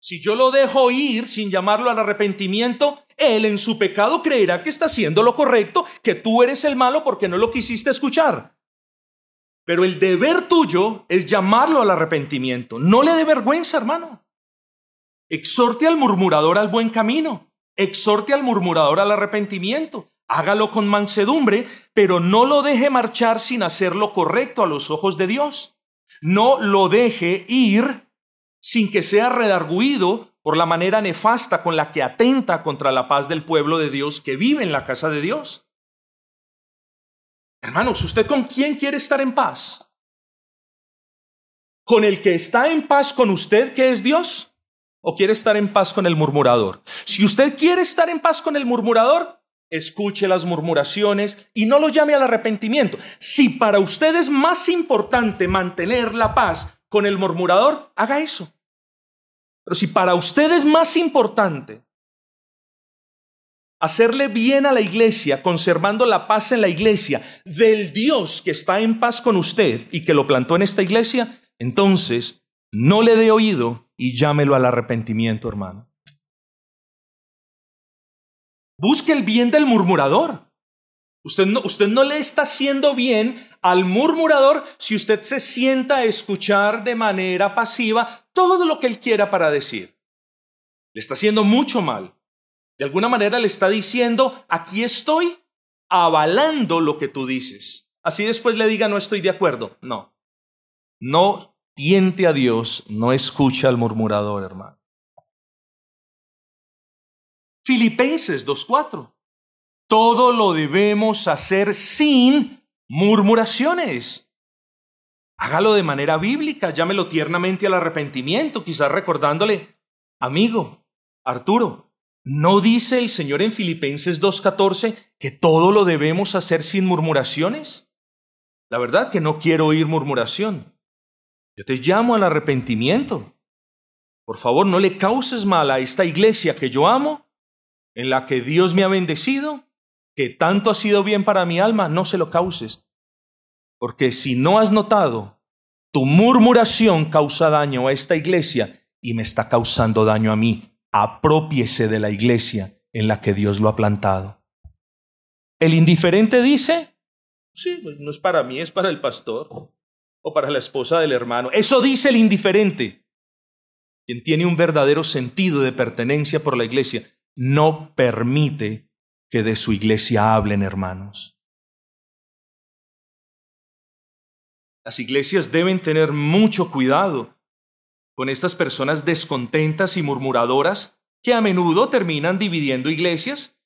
Si yo lo dejo ir sin llamarlo al arrepentimiento, él en su pecado creerá que está haciendo lo correcto, que tú eres el malo porque no lo quisiste escuchar. Pero el deber tuyo es llamarlo al arrepentimiento. No le dé vergüenza, hermano. Exhorte al murmurador al buen camino. Exhorte al murmurador al arrepentimiento hágalo con mansedumbre, pero no lo deje marchar sin hacer lo correcto a los ojos de Dios. No lo deje ir sin que sea redarguido por la manera nefasta con la que atenta contra la paz del pueblo de Dios que vive en la casa de Dios. Hermanos, ¿usted con quién quiere estar en paz? ¿Con el que está en paz con usted, que es Dios? ¿O quiere estar en paz con el murmurador? Si usted quiere estar en paz con el murmurador, escuche las murmuraciones y no lo llame al arrepentimiento. Si para usted es más importante mantener la paz con el murmurador, haga eso. Pero si para usted es más importante hacerle bien a la iglesia, conservando la paz en la iglesia, del Dios que está en paz con usted y que lo plantó en esta iglesia, entonces no le dé oído y llámelo al arrepentimiento, hermano. Busque el bien del murmurador. Usted no, usted no le está haciendo bien al murmurador si usted se sienta a escuchar de manera pasiva todo lo que él quiera para decir. Le está haciendo mucho mal. De alguna manera le está diciendo, aquí estoy avalando lo que tú dices. Así después le diga, no estoy de acuerdo. No. No tiente a Dios, no escucha al murmurador, hermano. Filipenses 2.4. Todo lo debemos hacer sin murmuraciones. Hágalo de manera bíblica, llámelo tiernamente al arrepentimiento, quizás recordándole, amigo, Arturo, ¿no dice el Señor en Filipenses 2.14 que todo lo debemos hacer sin murmuraciones? La verdad que no quiero oír murmuración. Yo te llamo al arrepentimiento. Por favor, no le causes mal a esta iglesia que yo amo, en la que Dios me ha bendecido, que tanto ha sido bien para mi alma, no se lo causes. Porque si no has notado, tu murmuración causa daño a esta iglesia y me está causando daño a mí. Apropiese de la iglesia en la que Dios lo ha plantado. El indiferente dice, sí, pues no es para mí, es para el pastor o para la esposa del hermano. Eso dice el indiferente. Quien tiene un verdadero sentido de pertenencia por la iglesia no permite que de su iglesia hablen, hermanos. Las iglesias deben tener mucho cuidado con estas personas descontentas y murmuradoras que a menudo terminan dividiendo iglesias,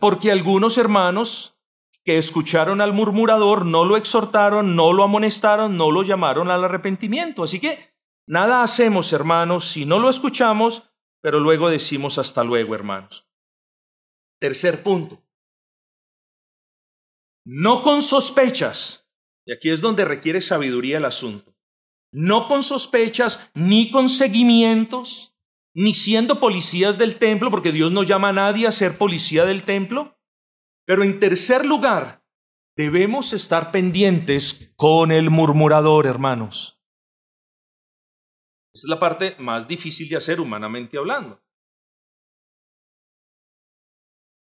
porque algunos hermanos que escucharon al murmurador no lo exhortaron, no lo amonestaron, no lo llamaron al arrepentimiento. Así que nada hacemos, hermanos, si no lo escuchamos, pero luego decimos hasta luego, hermanos. Tercer punto. No con sospechas. Y aquí es donde requiere sabiduría el asunto. No con sospechas, ni con seguimientos, ni siendo policías del templo, porque Dios no llama a nadie a ser policía del templo. Pero en tercer lugar, debemos estar pendientes con el murmurador, hermanos. Esa es la parte más difícil de hacer humanamente hablando.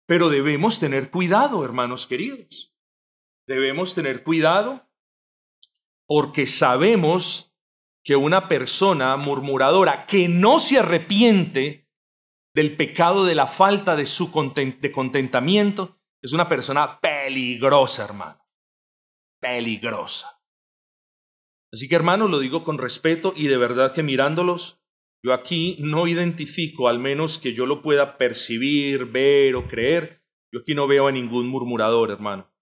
Pero debemos tener cuidado, hermanos queridos. Debemos tener cuidado porque sabemos que una persona murmuradora que no se arrepiente del pecado de la falta de su de contentamiento es una persona peligrosa, hermano. Peligrosa. Así que, hermanos, lo digo con respeto y de verdad que mirándolos, yo aquí no identifico, al menos que yo lo pueda percibir, ver o creer, yo aquí no veo a ningún murmurador, hermano.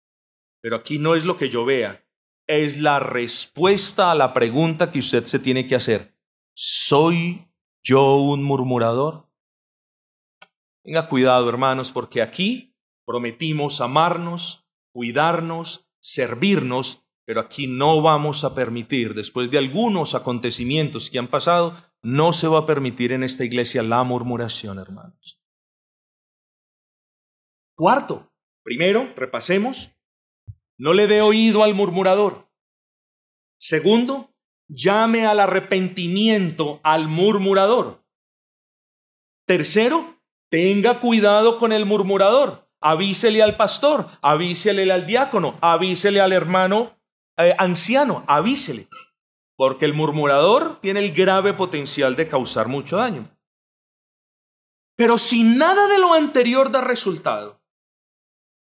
Pero aquí no es lo que yo vea, es la respuesta a la pregunta que usted se tiene que hacer. ¿Soy yo un murmurador? Tenga cuidado, hermanos, porque aquí prometimos amarnos, cuidarnos, servirnos, pero aquí no vamos a permitir, después de algunos acontecimientos que han pasado, no se va a permitir en esta iglesia la murmuración, hermanos. Cuarto, primero, repasemos, no le dé oído al murmurador. Segundo, llame al arrepentimiento al murmurador. Tercero, tenga cuidado con el murmurador. Avísele al pastor, avísele al diácono, avísele al hermano eh, anciano, avísele porque el murmurador tiene el grave potencial de causar mucho daño. Pero si nada de lo anterior da resultado,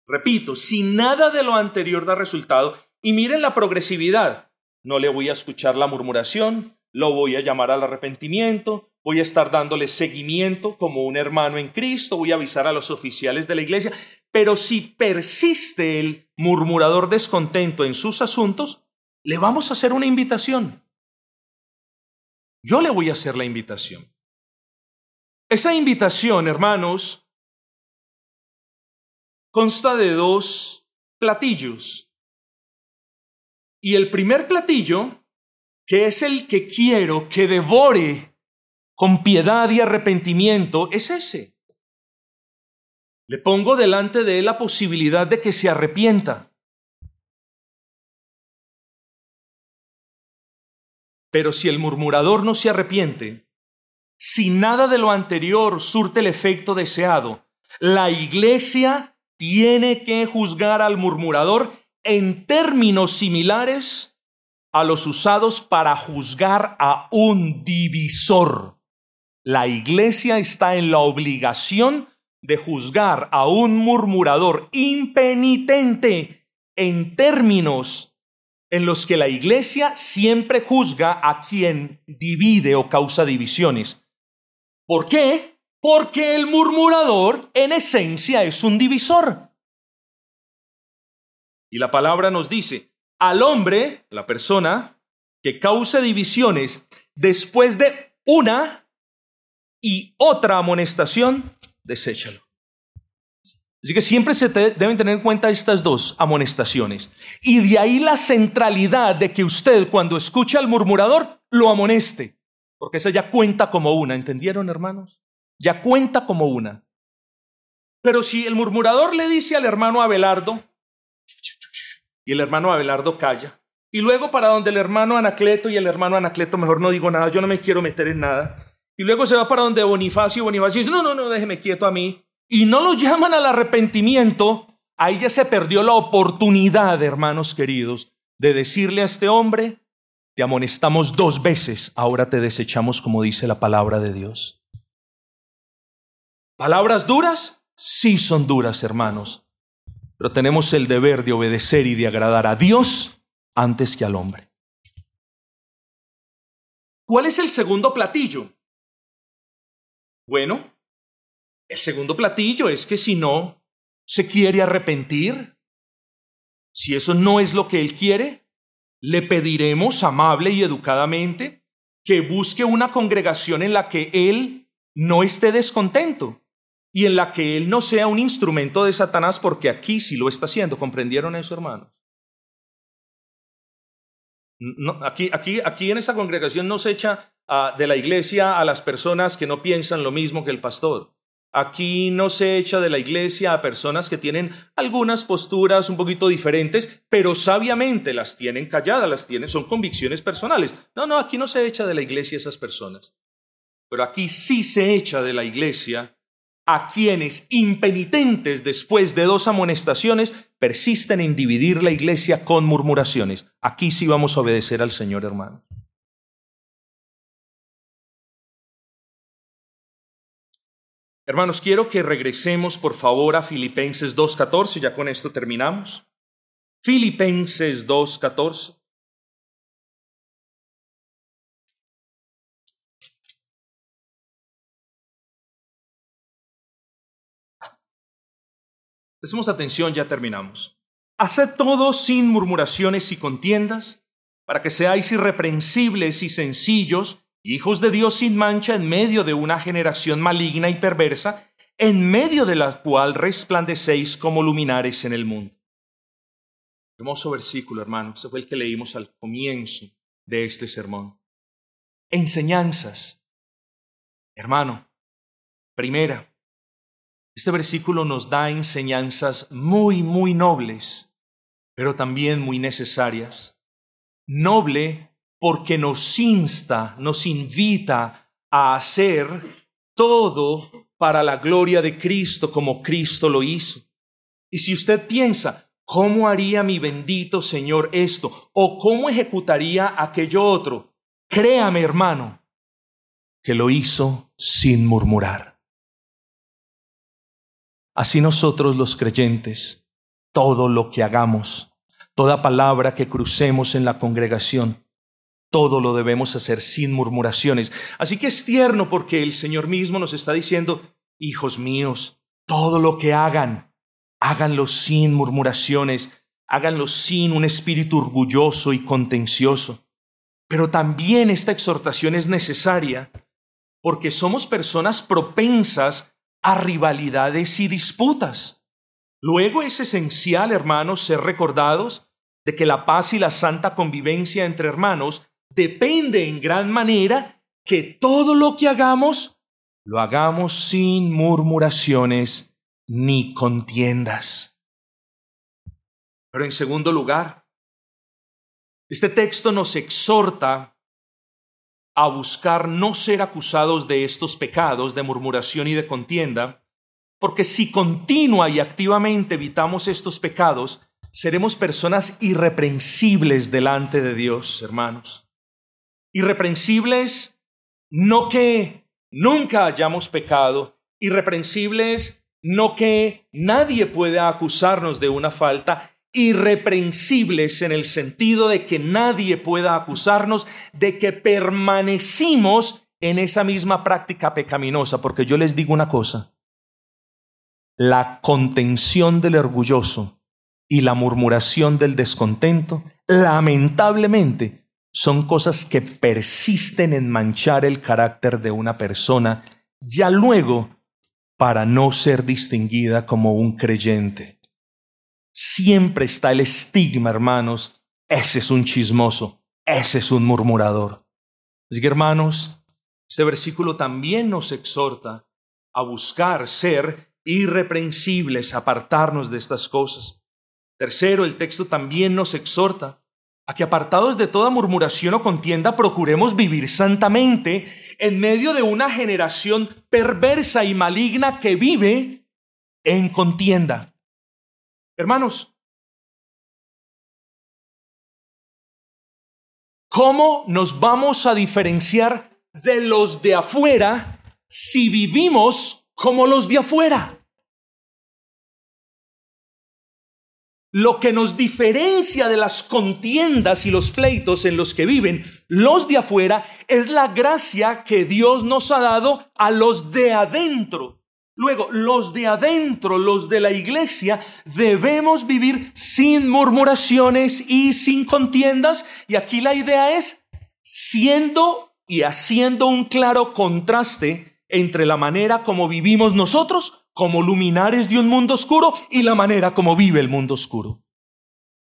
repito, si nada de lo anterior da resultado, y miren la progresividad, no le voy a escuchar la murmuración, lo voy a llamar al arrepentimiento, voy a estar dándole seguimiento como un hermano en Cristo, voy a avisar a los oficiales de la iglesia, pero si persiste el murmurador descontento en sus asuntos, le vamos a hacer una invitación. Yo le voy a hacer la invitación. Esa invitación, hermanos, consta de dos platillos. Y el primer platillo, que es el que quiero que devore con piedad y arrepentimiento, es ese. Le pongo delante de él la posibilidad de que se arrepienta. Pero si el murmurador no se arrepiente, si nada de lo anterior surte el efecto deseado, la iglesia tiene que juzgar al murmurador en términos similares a los usados para juzgar a un divisor. La iglesia está en la obligación de juzgar a un murmurador impenitente en términos en los que la iglesia siempre juzga a quien divide o causa divisiones. ¿Por qué? Porque el murmurador en esencia es un divisor. Y la palabra nos dice, al hombre, la persona, que causa divisiones después de una y otra amonestación, deséchalo. Así que siempre se deben tener en cuenta estas dos amonestaciones. Y de ahí la centralidad de que usted cuando escucha al murmurador lo amoneste. Porque esa ya cuenta como una, ¿entendieron hermanos? Ya cuenta como una. Pero si el murmurador le dice al hermano Abelardo, y el hermano Abelardo calla, y luego para donde el hermano Anacleto y el hermano Anacleto, mejor no digo nada, yo no me quiero meter en nada, y luego se va para donde Bonifacio y Bonifacio dice, no, no, no, déjeme quieto a mí, y no lo llaman al arrepentimiento, ahí ya se perdió la oportunidad, hermanos queridos, de decirle a este hombre, te amonestamos dos veces, ahora te desechamos como dice la palabra de Dios. ¿Palabras duras? Sí son duras, hermanos, pero tenemos el deber de obedecer y de agradar a Dios antes que al hombre. ¿Cuál es el segundo platillo? Bueno, el segundo platillo es que si no se quiere arrepentir, si eso no es lo que él quiere, le pediremos amable y educadamente que busque una congregación en la que él no esté descontento y en la que él no sea un instrumento de Satanás, porque aquí sí lo está haciendo. ¿Comprendieron eso, hermanos? aquí, aquí, aquí en esa congregación no se echa ah, de la iglesia a las personas que no piensan lo mismo que el pastor. Aquí no se echa de la iglesia a personas que tienen algunas posturas un poquito diferentes, pero sabiamente las tienen calladas, las tienen, son convicciones personales. No, no, aquí no se echa de la iglesia a esas personas. Pero aquí sí se echa de la iglesia a quienes, impenitentes después de dos amonestaciones, persisten en dividir la iglesia con murmuraciones. Aquí sí vamos a obedecer al Señor, hermano. Hermanos, quiero que regresemos por favor a Filipenses 2.14, ya con esto terminamos. Filipenses 2.14. Prestemos atención, ya terminamos. Haced todo sin murmuraciones y contiendas, para que seáis irreprensibles y sencillos, hijos de Dios sin mancha en medio de una generación maligna y perversa, en medio de la cual resplandecéis como luminares en el mundo. Hermoso versículo, hermano. Ese fue el que leímos al comienzo de este sermón. Enseñanzas. Hermano, primera, este versículo nos da enseñanzas muy, muy nobles, pero también muy necesarias. Noble porque nos insta, nos invita a hacer todo para la gloria de Cristo como Cristo lo hizo. Y si usted piensa, ¿cómo haría mi bendito Señor esto? ¿O cómo ejecutaría aquello otro? Créame, hermano, que lo hizo sin murmurar. Así nosotros los creyentes, todo lo que hagamos, toda palabra que crucemos en la congregación, todo lo debemos hacer sin murmuraciones. Así que es tierno porque el Señor mismo nos está diciendo, hijos míos, todo lo que hagan, háganlo sin murmuraciones, háganlo sin un espíritu orgulloso y contencioso. Pero también esta exhortación es necesaria porque somos personas propensas a rivalidades y disputas. Luego es esencial, hermanos, ser recordados de que la paz y la santa convivencia entre hermanos depende en gran manera que todo lo que hagamos lo hagamos sin murmuraciones ni contiendas. Pero en segundo lugar, este texto nos exhorta a buscar no ser acusados de estos pecados de murmuración y de contienda, porque si continua y activamente evitamos estos pecados, seremos personas irreprensibles delante de Dios, hermanos. Irreprensibles no que nunca hayamos pecado, irreprensibles no que nadie pueda acusarnos de una falta, irreprensibles en el sentido de que nadie pueda acusarnos de que permanecimos en esa misma práctica pecaminosa, porque yo les digo una cosa, la contención del orgulloso y la murmuración del descontento, lamentablemente, son cosas que persisten en manchar el carácter de una persona, ya luego, para no ser distinguida como un creyente siempre está el estigma, hermanos. Ese es un chismoso, ese es un murmurador. Así que, hermanos, este versículo también nos exhorta a buscar ser irreprensibles, apartarnos de estas cosas. Tercero, el texto también nos exhorta a que apartados de toda murmuración o contienda procuremos vivir santamente en medio de una generación perversa y maligna que vive en contienda. Hermanos, ¿cómo nos vamos a diferenciar de los de afuera si vivimos como los de afuera? Lo que nos diferencia de las contiendas y los pleitos en los que viven los de afuera es la gracia que Dios nos ha dado a los de adentro. Luego, los de adentro, los de la iglesia, debemos vivir sin murmuraciones y sin contiendas. Y aquí la idea es siendo y haciendo un claro contraste entre la manera como vivimos nosotros como luminares de un mundo oscuro y la manera como vive el mundo oscuro.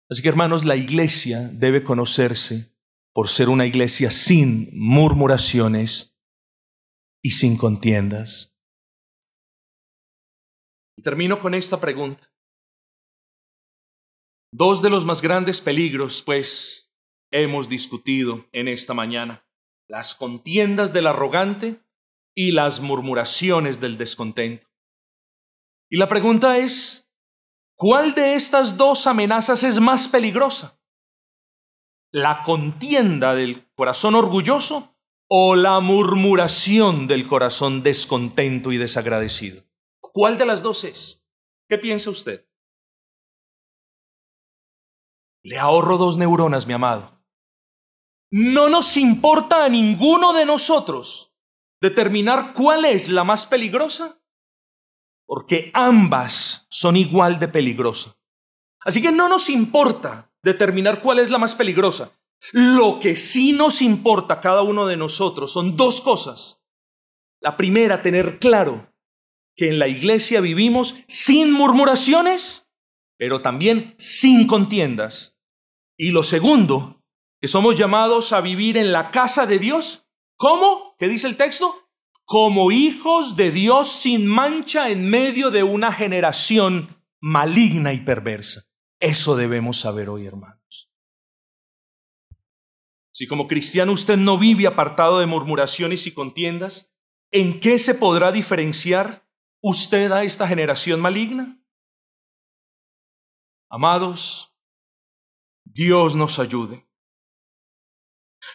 Así que hermanos, la iglesia debe conocerse por ser una iglesia sin murmuraciones y sin contiendas. Termino con esta pregunta. Dos de los más grandes peligros, pues, hemos discutido en esta mañana. Las contiendas del arrogante y las murmuraciones del descontento. Y la pregunta es, ¿cuál de estas dos amenazas es más peligrosa? ¿La contienda del corazón orgulloso o la murmuración del corazón descontento y desagradecido? ¿Cuál de las dos es? ¿Qué piensa usted? Le ahorro dos neuronas, mi amado. No nos importa a ninguno de nosotros determinar cuál es la más peligrosa, porque ambas son igual de peligrosas. Así que no nos importa determinar cuál es la más peligrosa. Lo que sí nos importa a cada uno de nosotros son dos cosas. La primera, tener claro que en la iglesia vivimos sin murmuraciones, pero también sin contiendas. Y lo segundo, que somos llamados a vivir en la casa de Dios. ¿Cómo? ¿Qué dice el texto? Como hijos de Dios sin mancha en medio de una generación maligna y perversa. Eso debemos saber hoy, hermanos. Si como cristiano usted no vive apartado de murmuraciones y contiendas, ¿en qué se podrá diferenciar usted a esta generación maligna? Amados, Dios nos ayude.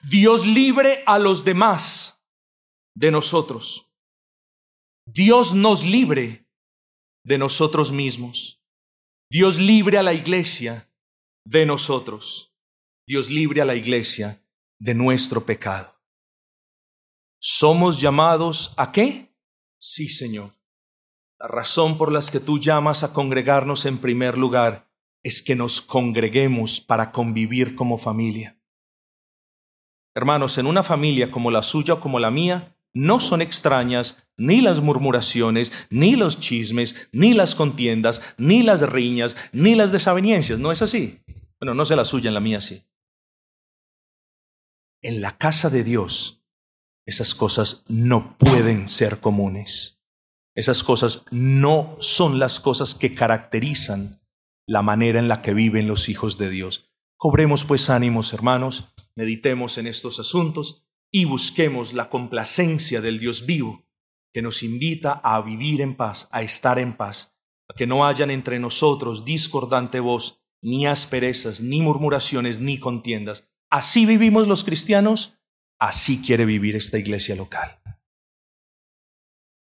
Dios libre a los demás de nosotros. Dios nos libre de nosotros mismos. Dios libre a la iglesia de nosotros. Dios libre a la iglesia de nuestro pecado. ¿Somos llamados a qué? Sí, Señor la razón por las que tú llamas a congregarnos en primer lugar es que nos congreguemos para convivir como familia. Hermanos, en una familia como la suya o como la mía, no son extrañas ni las murmuraciones, ni los chismes, ni las contiendas, ni las riñas, ni las desavenencias. ¿No es así? Bueno, no sé la suya, en la mía sí. En la casa de Dios, esas cosas no pueden ser comunes. Esas cosas no son las cosas que caracterizan la manera en la que viven los hijos de Dios. Cobremos pues ánimos, hermanos, meditemos en estos asuntos y busquemos la complacencia del Dios vivo que nos invita a vivir en paz, a estar en paz, a que no hayan entre nosotros discordante voz, ni asperezas, ni murmuraciones, ni contiendas. Así vivimos los cristianos, así quiere vivir esta iglesia local.